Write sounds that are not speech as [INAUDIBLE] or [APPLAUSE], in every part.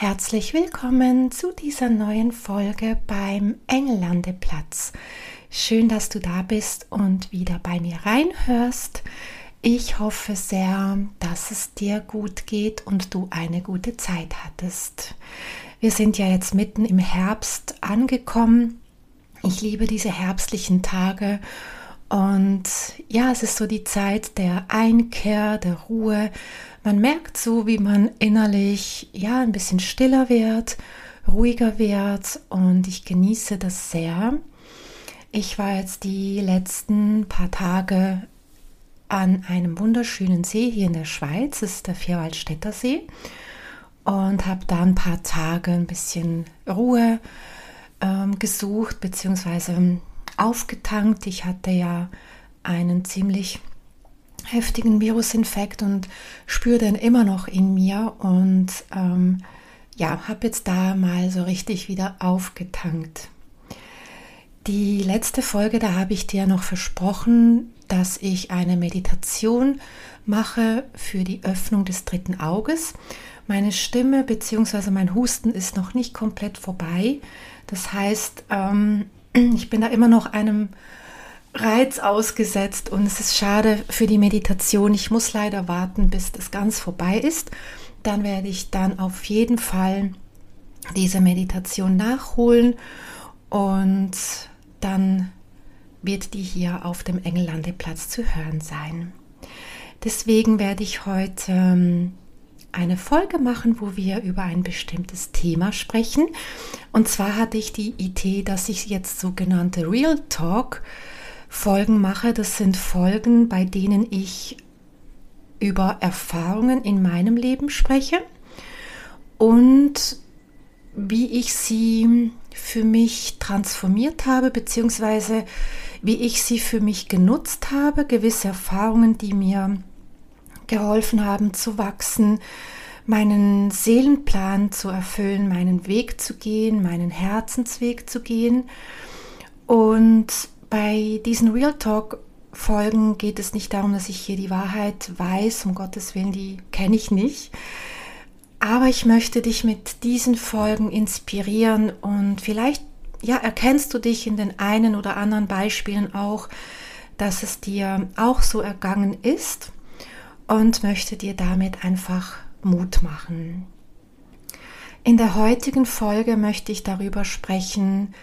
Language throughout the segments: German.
Herzlich willkommen zu dieser neuen Folge beim Engellandeplatz. Schön, dass du da bist und wieder bei mir reinhörst. Ich hoffe sehr, dass es dir gut geht und du eine gute Zeit hattest. Wir sind ja jetzt mitten im Herbst angekommen. Ich liebe diese herbstlichen Tage und ja, es ist so die Zeit der Einkehr, der Ruhe. Man merkt so, wie man innerlich ja ein bisschen stiller wird, ruhiger wird und ich genieße das sehr. Ich war jetzt die letzten paar Tage an einem wunderschönen See hier in der Schweiz, das ist der Vierwaldstätter See, und habe da ein paar Tage ein bisschen Ruhe ähm, gesucht bzw aufgetankt. Ich hatte ja einen ziemlich heftigen Virusinfekt und spüre den immer noch in mir und ähm, ja, habe jetzt da mal so richtig wieder aufgetankt. Die letzte Folge, da habe ich dir noch versprochen, dass ich eine Meditation mache für die Öffnung des dritten Auges. Meine Stimme bzw. mein Husten ist noch nicht komplett vorbei. Das heißt, ähm, ich bin da immer noch einem Reiz ausgesetzt und es ist schade für die Meditation. Ich muss leider warten, bis das ganz vorbei ist. Dann werde ich dann auf jeden Fall diese Meditation nachholen und dann wird die hier auf dem Engellandeplatz zu hören sein. Deswegen werde ich heute ähm, eine Folge machen, wo wir über ein bestimmtes Thema sprechen. Und zwar hatte ich die Idee, dass ich jetzt sogenannte Real Talk Folgen mache. Das sind Folgen, bei denen ich über Erfahrungen in meinem Leben spreche und wie ich sie für mich transformiert habe, beziehungsweise wie ich sie für mich genutzt habe, gewisse Erfahrungen, die mir geholfen haben zu wachsen, meinen Seelenplan zu erfüllen, meinen Weg zu gehen, meinen Herzensweg zu gehen. Und bei diesen Real Talk Folgen geht es nicht darum, dass ich hier die Wahrheit weiß, um Gottes Willen, die kenne ich nicht. Aber ich möchte dich mit diesen Folgen inspirieren und vielleicht ja, erkennst du dich in den einen oder anderen Beispielen auch, dass es dir auch so ergangen ist und möchte dir damit einfach Mut machen. In der heutigen Folge möchte ich darüber sprechen,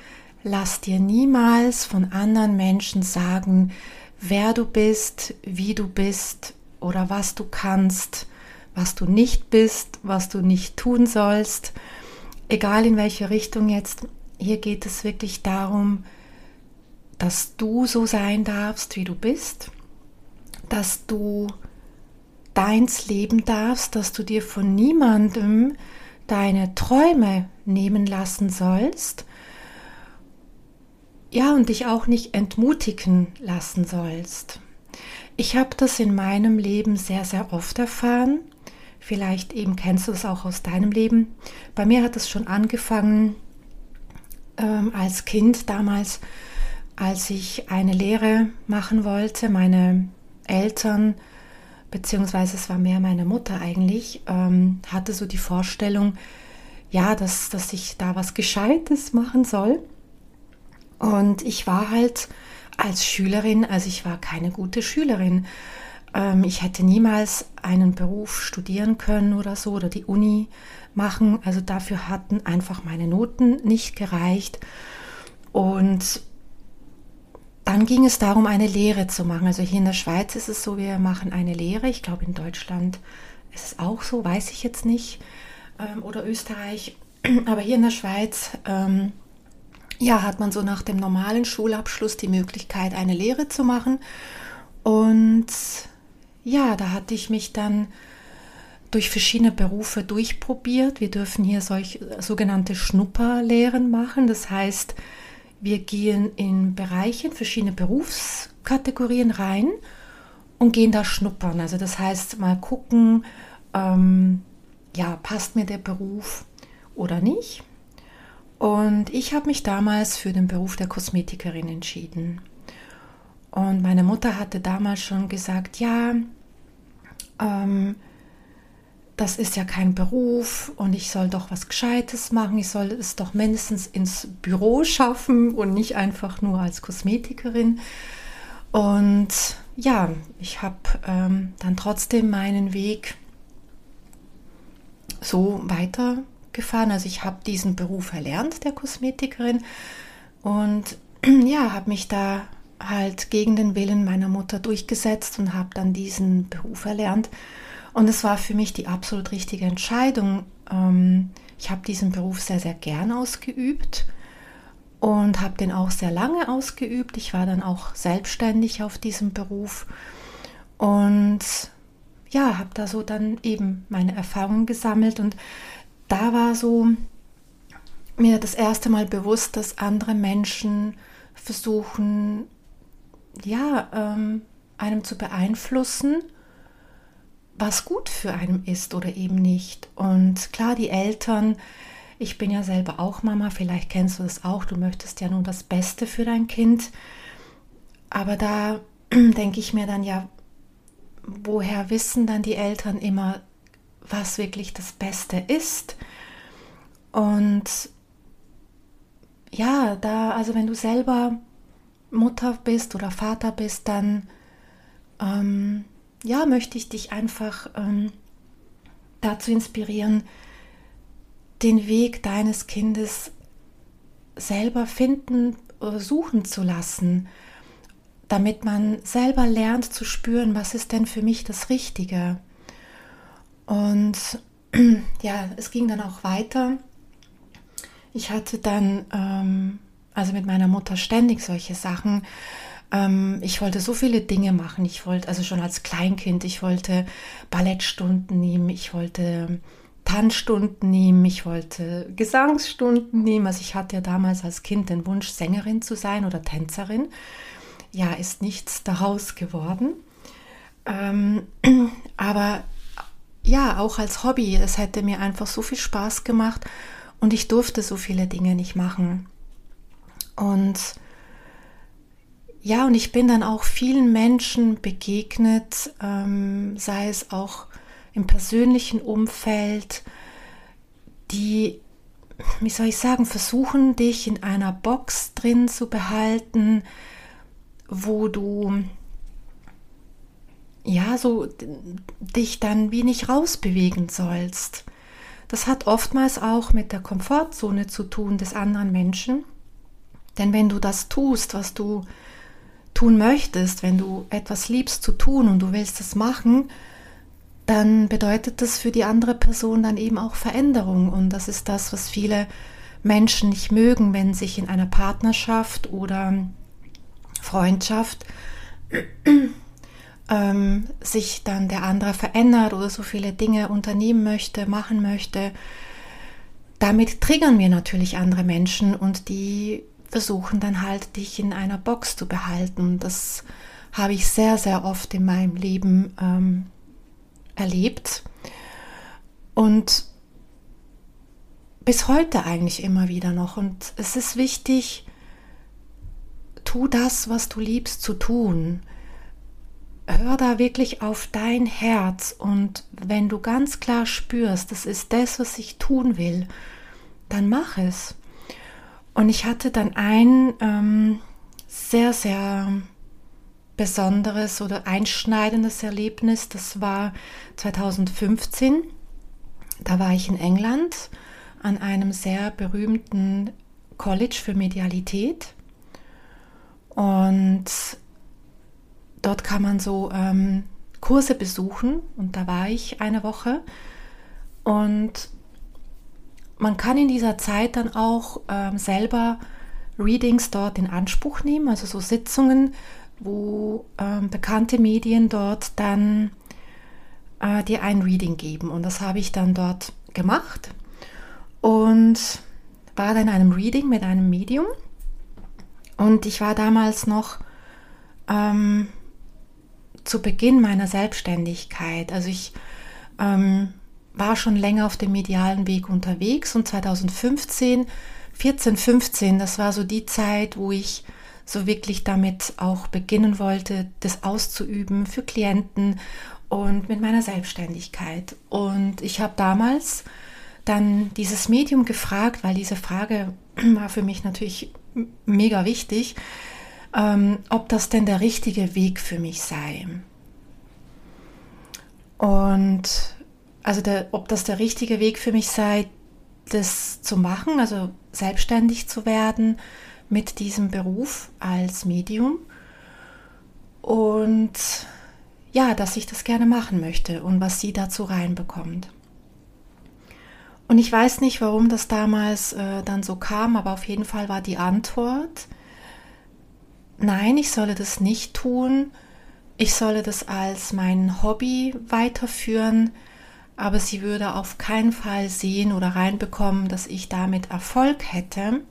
lass dir niemals von anderen Menschen sagen, wer du bist, wie du bist oder was du kannst, was du nicht bist, was du nicht tun sollst. Egal in welche Richtung jetzt, hier geht es wirklich darum, dass du so sein darfst, wie du bist, dass du deins leben darfst, dass du dir von niemandem deine Träume nehmen lassen sollst. Ja, und dich auch nicht entmutigen lassen sollst. Ich habe das in meinem Leben sehr, sehr oft erfahren. Vielleicht eben kennst du es auch aus deinem Leben. Bei mir hat es schon angefangen ähm, als Kind damals, als ich eine Lehre machen wollte. Meine Eltern beziehungsweise es war mehr meine Mutter eigentlich, ähm, hatte so die Vorstellung, ja, dass, dass ich da was Gescheites machen soll. Und ich war halt als Schülerin, also ich war keine gute Schülerin. Ähm, ich hätte niemals einen Beruf studieren können oder so oder die Uni machen. Also dafür hatten einfach meine Noten nicht gereicht. Und dann ging es darum, eine Lehre zu machen. Also hier in der Schweiz ist es so, wir machen eine Lehre. Ich glaube, in Deutschland ist es auch so, weiß ich jetzt nicht. Ähm, oder Österreich. [CLEARS THROAT] Aber hier in der Schweiz, ähm, ja, hat man so nach dem normalen Schulabschluss die Möglichkeit, eine Lehre zu machen. Und ja, da hatte ich mich dann durch verschiedene Berufe durchprobiert. Wir dürfen hier solch sogenannte Schnupperlehren machen. Das heißt, wir gehen in Bereiche, in verschiedene Berufskategorien rein und gehen da schnuppern. Also das heißt, mal gucken, ähm, ja, passt mir der Beruf oder nicht. Und ich habe mich damals für den Beruf der Kosmetikerin entschieden. Und meine Mutter hatte damals schon gesagt, ja, ähm, das ist ja kein Beruf und ich soll doch was Gescheites machen. Ich soll es doch mindestens ins Büro schaffen und nicht einfach nur als Kosmetikerin. Und ja, ich habe ähm, dann trotzdem meinen Weg so weitergefahren. Also ich habe diesen Beruf erlernt, der Kosmetikerin. Und [CLEARS THROAT] ja, habe mich da halt gegen den Willen meiner Mutter durchgesetzt und habe dann diesen Beruf erlernt. Und es war für mich die absolut richtige Entscheidung. Ähm, ich habe diesen Beruf sehr, sehr gern ausgeübt und habe den auch sehr lange ausgeübt. Ich war dann auch selbstständig auf diesem Beruf und ja, habe da so dann eben meine Erfahrungen gesammelt und da war so mir das erste Mal bewusst, dass andere Menschen versuchen, ja, ähm, einem zu beeinflussen was gut für einen ist oder eben nicht. Und klar, die Eltern, ich bin ja selber auch Mama, vielleicht kennst du das auch, du möchtest ja nun das Beste für dein Kind. Aber da [CLEARS THROAT] denke ich mir dann ja, woher wissen dann die Eltern immer, was wirklich das Beste ist? Und ja, da, also wenn du selber Mutter bist oder Vater bist, dann ähm, ja, möchte ich dich einfach ähm, dazu inspirieren, den Weg deines Kindes selber finden oder suchen zu lassen, damit man selber lernt zu spüren, was ist denn für mich das Richtige. Und [CLEARS THROAT] ja, es ging dann auch weiter. Ich hatte dann, ähm, also mit meiner Mutter ständig solche Sachen, ähm, ich wollte so viele Dinge machen. Ich wollte, also schon als Kleinkind, ich wollte Ballettstunden nehmen, ich wollte Tanzstunden nehmen, ich wollte Gesangsstunden nehmen. Also ich hatte ja damals als Kind den Wunsch, Sängerin zu sein oder Tänzerin. Ja, ist nichts daraus geworden. Ähm, [CLEARS THROAT] aber ja, auch als Hobby, es hätte mir einfach so viel Spaß gemacht und ich durfte so viele Dinge nicht machen. Und ja, und ich bin dann auch vielen Menschen begegnet, ähm, sei es auch im persönlichen Umfeld, die, wie soll ich sagen, versuchen, dich in einer Box drin zu behalten, wo du ja so dich dann wie nicht rausbewegen sollst. Das hat oftmals auch mit der Komfortzone zu tun des anderen Menschen. Denn wenn du das tust, was du tun möchtest, wenn du etwas liebst zu tun und du willst es machen, dann bedeutet das für die andere Person dann eben auch Veränderung. Und das ist das, was viele Menschen nicht mögen, wenn sich in einer Partnerschaft oder Freundschaft [CLEARS THROAT] ähm, sich dann der andere verändert oder so viele Dinge unternehmen möchte, machen möchte. Damit triggern wir natürlich andere Menschen und die versuchen dann halt, dich in einer Box zu behalten. Das habe ich sehr, sehr oft in meinem Leben ähm, erlebt. Und bis heute eigentlich immer wieder noch. Und es ist wichtig, tu das, was du liebst zu tun. Hör da wirklich auf dein Herz und wenn du ganz klar spürst, das ist das, was ich tun will, dann mach es. Und ich hatte dann ein ähm, sehr, sehr besonderes oder einschneidendes Erlebnis. Das war 2015. Da war ich in England an einem sehr berühmten College für Medialität. Und dort kann man so ähm, Kurse besuchen. Und da war ich eine Woche. Und man kann in dieser Zeit dann auch ähm, selber Readings dort in Anspruch nehmen, also so Sitzungen, wo ähm, bekannte Medien dort dann äh, dir ein Reading geben. Und das habe ich dann dort gemacht und war dann in einem Reading mit einem Medium. Und ich war damals noch ähm, zu Beginn meiner Selbstständigkeit. Also ich ähm, war schon länger auf dem medialen Weg unterwegs und 2015, 14, 15, das war so die Zeit, wo ich so wirklich damit auch beginnen wollte, das auszuüben für Klienten und mit meiner Selbstständigkeit. Und ich habe damals dann dieses Medium gefragt, weil diese Frage [CLEARS THROAT] war für mich natürlich mega wichtig, ähm, ob das denn der richtige Weg für mich sei. Und also der, ob das der richtige Weg für mich sei, das zu machen, also selbstständig zu werden mit diesem Beruf als Medium. Und ja, dass ich das gerne machen möchte und was sie dazu reinbekommt. Und ich weiß nicht, warum das damals äh, dann so kam, aber auf jeden Fall war die Antwort, nein, ich solle das nicht tun, ich solle das als mein Hobby weiterführen, aber sie würde auf keinen Fall sehen oder reinbekommen, dass ich damit Erfolg hätte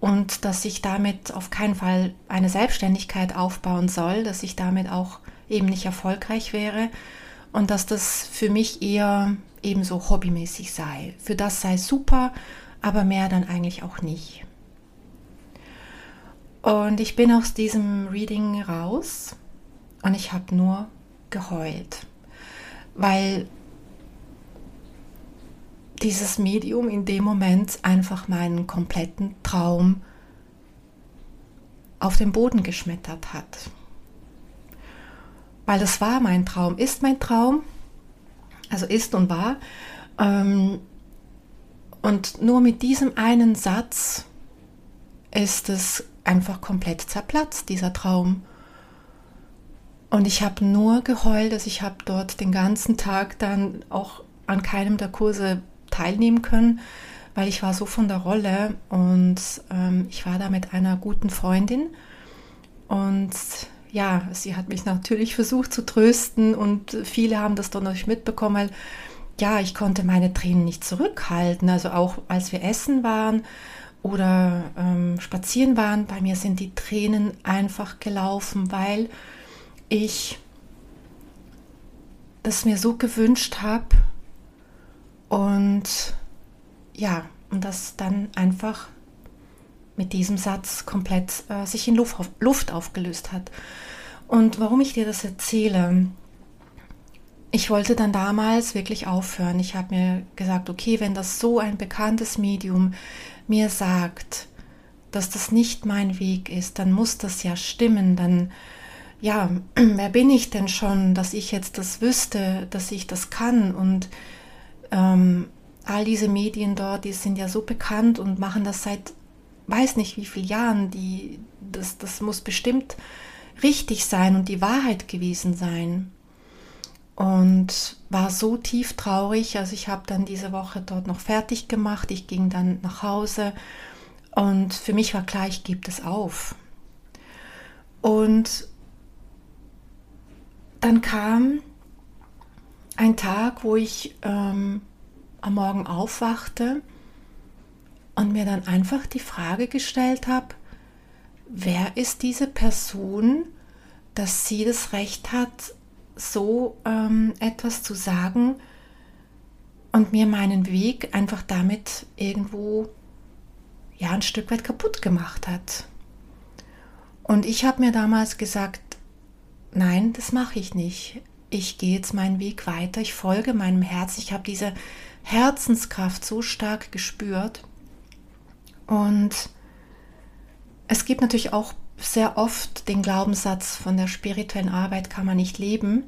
und dass ich damit auf keinen Fall eine Selbstständigkeit aufbauen soll, dass ich damit auch eben nicht erfolgreich wäre und dass das für mich eher eben so hobbymäßig sei. Für das sei super, aber mehr dann eigentlich auch nicht. Und ich bin aus diesem Reading raus und ich habe nur geheult, weil dieses Medium in dem Moment einfach meinen kompletten Traum auf den Boden geschmettert hat. Weil das war mein Traum, ist mein Traum, also ist und war. Ähm, und nur mit diesem einen Satz ist es einfach komplett zerplatzt, dieser Traum. Und ich habe nur geheult, dass ich habe dort den ganzen Tag dann auch an keinem der Kurse teilnehmen können, weil ich war so von der Rolle und ähm, ich war da mit einer guten Freundin und ja, sie hat mich natürlich versucht zu trösten und viele haben das dann natürlich mitbekommen, weil ja, ich konnte meine Tränen nicht zurückhalten. Also auch als wir essen waren oder ähm, spazieren waren, bei mir sind die Tränen einfach gelaufen, weil ich das mir so gewünscht habe und ja, und das dann einfach mit diesem Satz komplett äh, sich in Luft, auf, Luft aufgelöst hat. Und warum ich dir das erzähle, ich wollte dann damals wirklich aufhören. Ich habe mir gesagt, okay, wenn das so ein bekanntes Medium mir sagt, dass das nicht mein Weg ist, dann muss das ja stimmen. Dann, ja, [CLEARS THROAT] wer bin ich denn schon, dass ich jetzt das wüsste, dass ich das kann? Und ähm, all diese Medien dort, die sind ja so bekannt und machen das seit weiß nicht wie vielen Jahren, die, das, das muss bestimmt richtig sein und die Wahrheit gewesen sein. Und war so tief traurig, also ich habe dann diese Woche dort noch fertig gemacht, ich ging dann nach Hause und für mich war klar, ich gebe das auf. Und dann kam ein Tag, wo ich ähm, am Morgen aufwachte und mir dann einfach die Frage gestellt habe, wer ist diese Person, dass sie das Recht hat, so ähm, etwas zu sagen und mir meinen Weg einfach damit irgendwo ja ein Stück weit kaputt gemacht hat. Und ich habe mir damals gesagt, nein, das mache ich nicht. Ich gehe jetzt meinen Weg weiter, ich folge meinem Herz. Ich habe diese Herzenskraft so stark gespürt und es gibt natürlich auch sehr oft den Glaubenssatz, von der spirituellen Arbeit kann man nicht leben.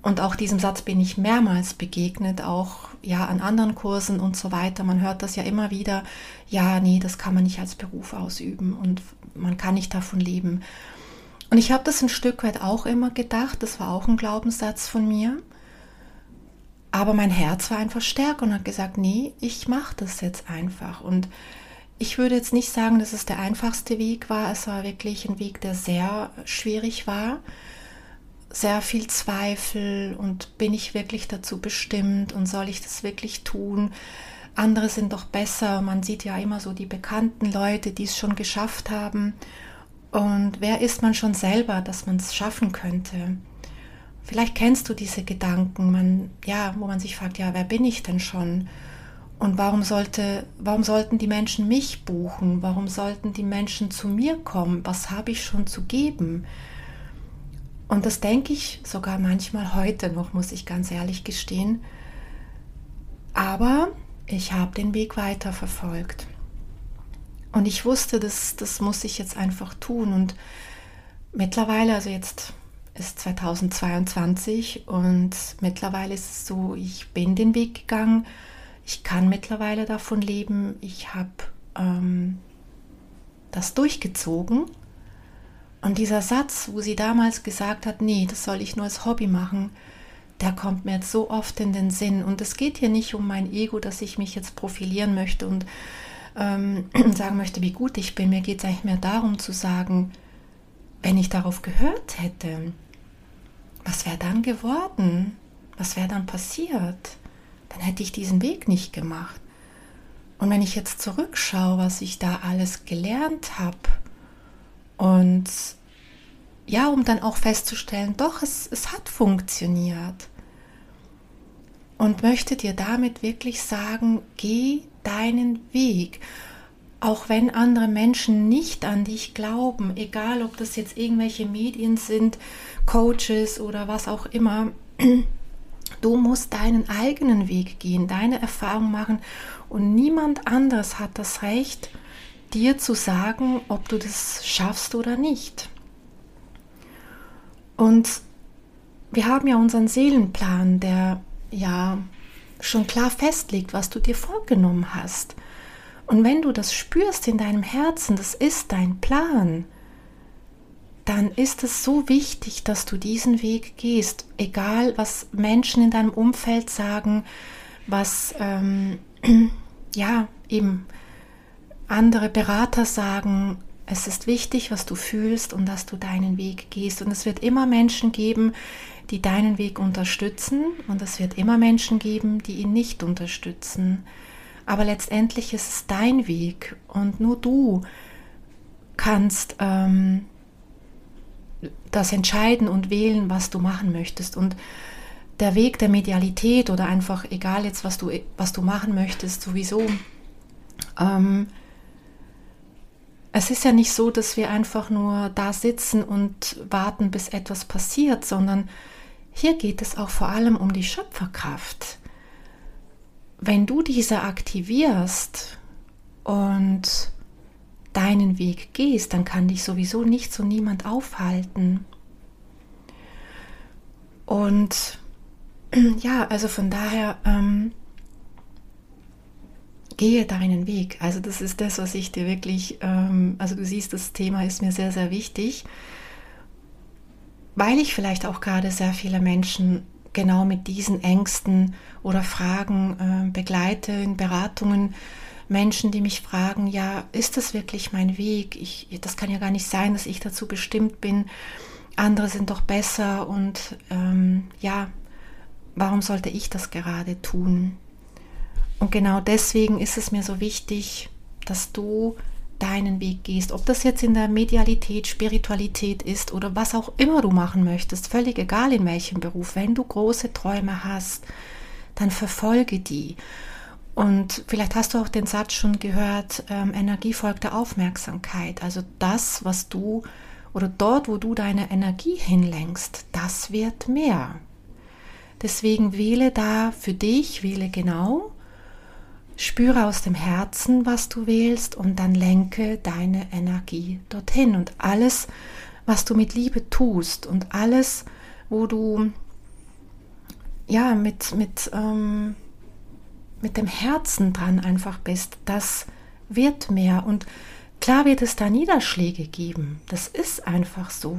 Und auch diesem Satz bin ich mehrmals begegnet, auch ja an anderen Kursen und so weiter. Man hört das ja immer wieder, ja, nee, das kann man nicht als Beruf ausüben und man kann nicht davon leben. Und ich habe das ein Stück weit auch immer gedacht, das war auch ein Glaubenssatz von mir. Aber mein Herz war einfach stärker und hat gesagt, nee, ich mache das jetzt einfach. Und ich würde jetzt nicht sagen, dass es der einfachste Weg war. Es war wirklich ein Weg, der sehr schwierig war. Sehr viel Zweifel und bin ich wirklich dazu bestimmt und soll ich das wirklich tun? Andere sind doch besser. Man sieht ja immer so die bekannten Leute, die es schon geschafft haben. Und wer ist man schon selber, dass man es schaffen könnte? Vielleicht kennst du diese Gedanken, man, ja, wo man sich fragt, ja, wer bin ich denn schon? Und warum, sollte, warum sollten die Menschen mich buchen? Warum sollten die Menschen zu mir kommen? Was habe ich schon zu geben? Und das denke ich sogar manchmal heute noch, muss ich ganz ehrlich gestehen. Aber ich habe den Weg weiter verfolgt. Und ich wusste, das, das muss ich jetzt einfach tun. Und mittlerweile, also jetzt ist 2022 und mittlerweile ist es so, ich bin den Weg gegangen. Ich kann mittlerweile davon leben. Ich habe ähm, das durchgezogen. Und dieser Satz, wo sie damals gesagt hat, nee, das soll ich nur als Hobby machen, der kommt mir jetzt so oft in den Sinn. Und es geht hier nicht um mein Ego, dass ich mich jetzt profilieren möchte und ähm, [CLEARS THROAT] sagen möchte, wie gut ich bin. Mir geht es eigentlich mehr darum zu sagen, wenn ich darauf gehört hätte, was wäre dann geworden? Was wäre dann passiert? Dann hätte ich diesen Weg nicht gemacht. Und wenn ich jetzt zurückschaue, was ich da alles gelernt habe und ja, um dann auch festzustellen, doch, es, es hat funktioniert. Und möchte dir damit wirklich sagen, geh deinen Weg. Auch wenn andere Menschen nicht an dich glauben, egal ob das jetzt irgendwelche Medien sind, Coaches oder was auch immer, [CLEARS THROAT] du musst deinen eigenen Weg gehen, deine Erfahrung machen und niemand anderes hat das Recht, dir zu sagen, ob du das schaffst oder nicht. Und wir haben ja unseren Seelenplan, der ja schon klar festlegt, was du dir vorgenommen hast. Und wenn du das spürst in deinem Herzen, das ist dein Plan, dann ist es so wichtig, dass du diesen Weg gehst, egal was Menschen in deinem Umfeld sagen, was ähm, [CLEARS THROAT] ja eben andere Berater sagen, es ist wichtig, was du fühlst und dass du deinen Weg gehst. Und es wird immer Menschen geben, die deinen Weg unterstützen und es wird immer Menschen geben, die ihn nicht unterstützen. Aber letztendlich ist es dein Weg und nur du kannst ähm, das entscheiden und wählen, was du machen möchtest. Und der Weg der Medialität oder einfach egal jetzt, was du, was du machen möchtest, sowieso. Ähm, es ist ja nicht so, dass wir einfach nur da sitzen und warten, bis etwas passiert, sondern hier geht es auch vor allem um die Schöpferkraft. Wenn du diese aktivierst und deinen Weg gehst, dann kann dich sowieso nichts und niemand aufhalten. Und [CLEARS THROAT] ja, also von daher ähm, gehe deinen Weg. Also das ist das, was ich dir wirklich, ähm, also du siehst, das Thema ist mir sehr, sehr wichtig, weil ich vielleicht auch gerade sehr viele Menschen genau mit diesen Ängsten oder Fragen äh, begleite in Beratungen Menschen, die mich fragen, ja, ist das wirklich mein Weg? Ich, das kann ja gar nicht sein, dass ich dazu bestimmt bin. Andere sind doch besser und ähm, ja, warum sollte ich das gerade tun? Und genau deswegen ist es mir so wichtig, dass du deinen Weg gehst. Ob das jetzt in der Medialität, Spiritualität ist oder was auch immer du machen möchtest, völlig egal in welchem Beruf, wenn du große Träume hast, dann verfolge die. Und vielleicht hast du auch den Satz schon gehört, ähm, Energie folgt der Aufmerksamkeit. Also das, was du oder dort, wo du deine Energie hinlenkst, das wird mehr. Deswegen wähle da für dich, wähle genau, spüre aus dem Herzen, was du wählst und dann lenke deine Energie dorthin. Und alles, was du mit Liebe tust und alles, wo du ja mit, mit ähm, mit dem Herzen dran einfach bist, das wird mehr. Und klar wird es da Niederschläge geben. Das ist einfach so.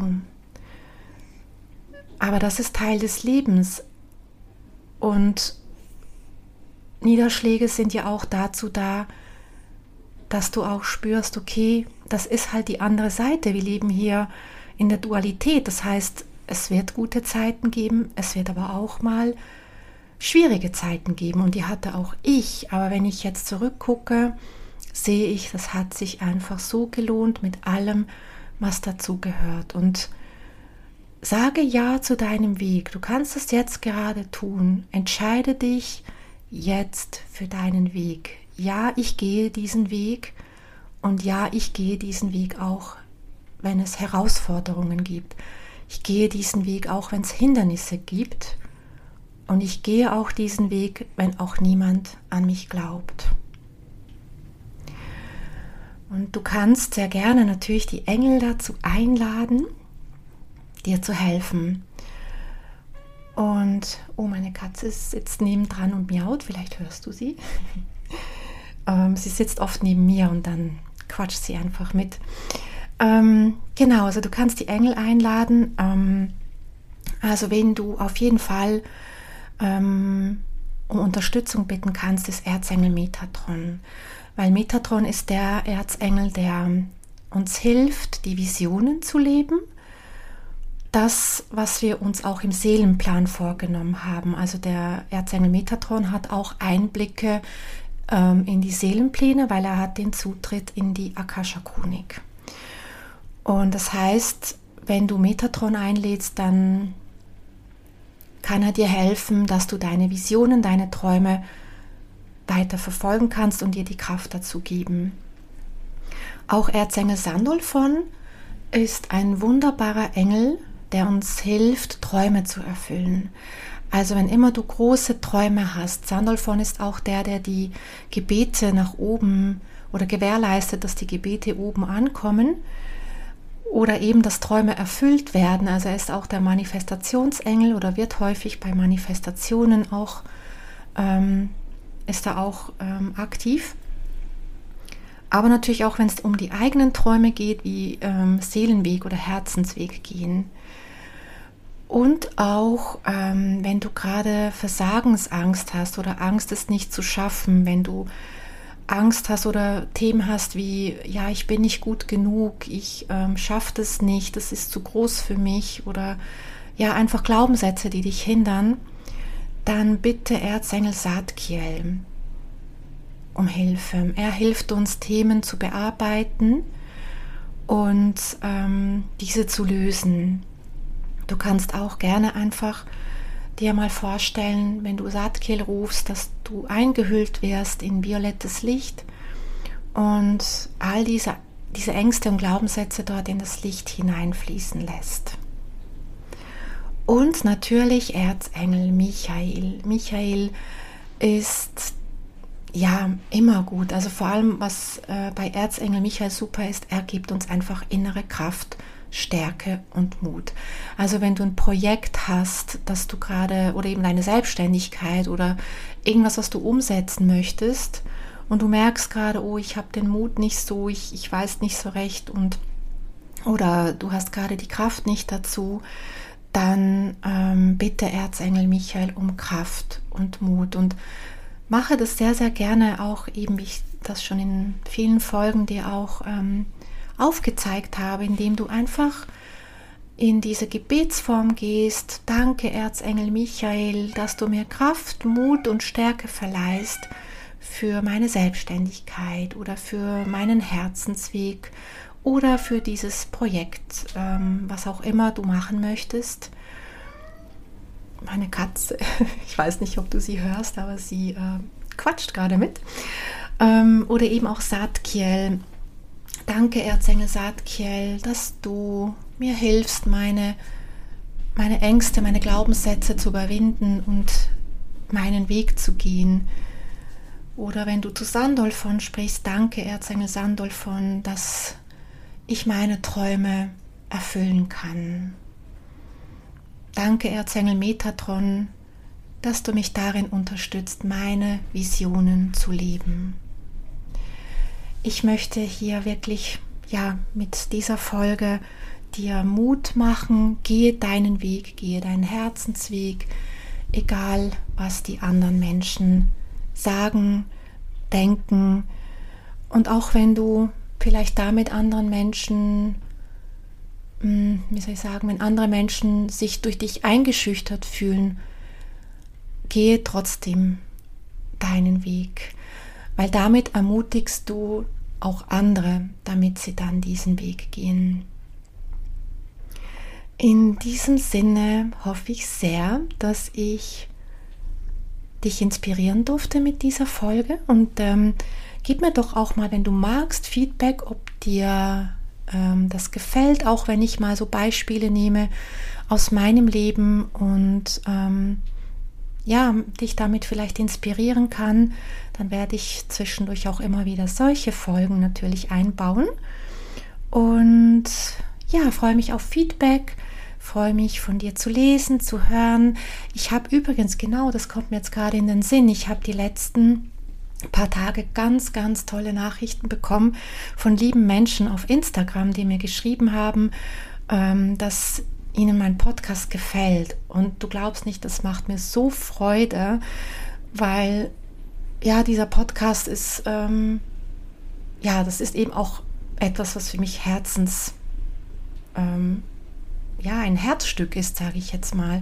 Aber das ist Teil des Lebens. Und Niederschläge sind ja auch dazu da, dass du auch spürst, okay, das ist halt die andere Seite. Wir leben hier in der Dualität. Das heißt, es wird gute Zeiten geben, es wird aber auch mal schwierige Zeiten geben und die hatte auch ich. Aber wenn ich jetzt zurückgucke, sehe ich, das hat sich einfach so gelohnt mit allem, was dazu gehört. Und sage ja zu deinem Weg. Du kannst es jetzt gerade tun. Entscheide dich jetzt für deinen Weg. Ja, ich gehe diesen Weg und ja, ich gehe diesen Weg auch, wenn es Herausforderungen gibt. ich gehe diesen Weg, auch wenn es Hindernisse gibt. Und ich gehe auch diesen Weg, wenn auch niemand an mich glaubt. Und du kannst sehr gerne natürlich die Engel dazu einladen, dir zu helfen. Und, oh, meine Katze sitzt nebendran und miaut, vielleicht hörst du sie. [LAUGHS] ähm, sie sitzt oft neben mir und dann quatscht sie einfach mit. Ähm, genau, also du kannst die Engel einladen. Ähm, also wenn du auf jeden Fall ähm, um Unterstützung bitten kannst, ist Erzengel Metatron. Weil Metatron ist der Erzengel, der uns hilft, die Visionen zu leben. Das, was wir uns auch im Seelenplan vorgenommen haben. Also der Erzengel Metatron hat auch Einblicke ähm, in die Seelenpläne, weil er hat den Zutritt in die Akasha-Chronik. Und das heißt, wenn du Metatron einlädst, dann kann er dir helfen, dass du deine Visionen, deine Träume weiter verfolgen kannst und dir die Kraft dazu geben. Auch Erzengel Sandolphon ist ein wunderbarer Engel, der uns hilft, Träume zu erfüllen. Also wenn immer du große Träume hast, Sandolphon ist auch der, der die Gebete nach oben oder gewährleistet, dass die Gebete oben ankommen oder eben, dass Träume erfüllt werden. Also er ist auch der Manifestationsengel oder wird häufig bei Manifestationen auch, ähm, ist er auch ähm, aktiv. Aber natürlich auch, wenn es um die eigenen Träume geht, wie ähm, Seelenweg oder Herzensweg gehen. Und auch, ähm, wenn du gerade Versagensangst hast oder Angst, es nicht zu schaffen, wenn du Angst hast oder Themen hast wie, ja, ich bin nicht gut genug, ich ähm, schaffe das nicht, das ist zu groß für mich oder ja, einfach Glaubenssätze, die dich hindern, dann bitte Erzengel Saatkiel um Hilfe. Er hilft uns, Themen zu bearbeiten und ähm, diese zu lösen. Du kannst auch gerne einfach dir mal vorstellen, wenn du Saatkehl rufst, dass du eingehüllt wirst in violettes Licht und all diese, diese Ängste und Glaubenssätze dort in das Licht hineinfließen lässt. Und natürlich Erzengel Michael. Michael ist ja immer gut. Also vor allem, was äh, bei Erzengel Michael super ist, er gibt uns einfach innere Kraft Stärke und Mut. Also wenn du ein Projekt hast, das du gerade oder eben deine Selbstständigkeit oder irgendwas, was du umsetzen möchtest und du merkst gerade, oh, ich habe den Mut nicht so, ich, ich weiß nicht so recht und oder du hast gerade die Kraft nicht dazu, dann ähm, bitte Erzengel Michael um Kraft und Mut und mache das sehr, sehr gerne auch eben, wie ich das schon in vielen Folgen dir auch ähm, aufgezeigt habe, indem du einfach in diese Gebetsform gehst. Danke, Erzengel Michael, dass du mir Kraft, Mut und Stärke verleihst für meine Selbstständigkeit oder für meinen Herzensweg oder für dieses Projekt, ähm, was auch immer du machen möchtest. Meine Katze, [LAUGHS] ich weiß nicht, ob du sie hörst, aber sie äh, quatscht gerade mit. Ähm, oder eben auch Saatkiel, Danke, Erzengel Saatkiel, dass du mir hilfst, meine, meine Ängste, meine Glaubenssätze zu überwinden und meinen Weg zu gehen. Oder wenn du zu Sandolphon sprichst, danke, Erzengel Sandolphon, dass ich meine Träume erfüllen kann. Danke, Erzengel Metatron, dass du mich darin unterstützt, meine Visionen zu leben ich möchte hier wirklich ja mit dieser Folge dir Mut machen, gehe deinen Weg, gehe deinen Herzensweg, egal was die anderen Menschen sagen, denken. Und auch wenn du vielleicht damit anderen Menschen, hm, wie soll ich sagen, wenn andere Menschen sich durch dich eingeschüchtert fühlen, gehe trotzdem deinen Weg, weil damit ermutigst du auch andere, damit sie dann diesen Weg gehen. In diesem Sinne hoffe ich sehr, dass ich dich inspirieren durfte mit dieser Folge und ähm, gib mir doch auch mal, wenn du magst, Feedback, ob dir ähm, das gefällt, auch wenn ich mal so Beispiele nehme aus meinem Leben und ähm, ja, dich damit vielleicht inspirieren kann, dann werde ich zwischendurch auch immer wieder solche Folgen natürlich einbauen. Und ja, freue mich auf Feedback, freue mich von dir zu lesen, zu hören. Ich habe übrigens, genau, das kommt mir jetzt gerade in den Sinn, ich habe die letzten paar Tage ganz, ganz tolle Nachrichten bekommen von lieben Menschen auf Instagram, die mir geschrieben haben, ähm, dass ihnen mein Podcast gefällt. Und du glaubst nicht, das macht mir so Freude, weil ja, dieser Podcast ist, ähm, ja, das ist eben auch etwas, was für mich Herzens, ähm, ja, ein Herzstück ist, sage ich jetzt mal,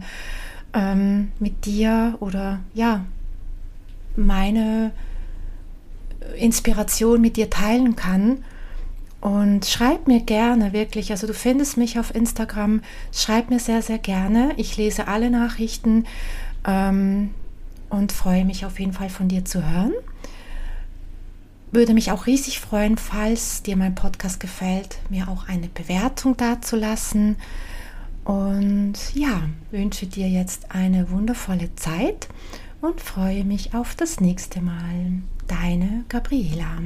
ähm, mit dir oder ja, meine Inspiration mit dir teilen kann. Und schreib mir gerne, wirklich. Also du findest mich auf Instagram. Schreib mir sehr, sehr gerne. Ich lese alle Nachrichten ähm, und freue mich auf jeden Fall von dir zu hören. Würde mich auch riesig freuen, falls dir mein Podcast gefällt, mir auch eine Bewertung dazulassen. Und ja, wünsche dir jetzt eine wundervolle Zeit und freue mich auf das nächste Mal. Deine Gabriela.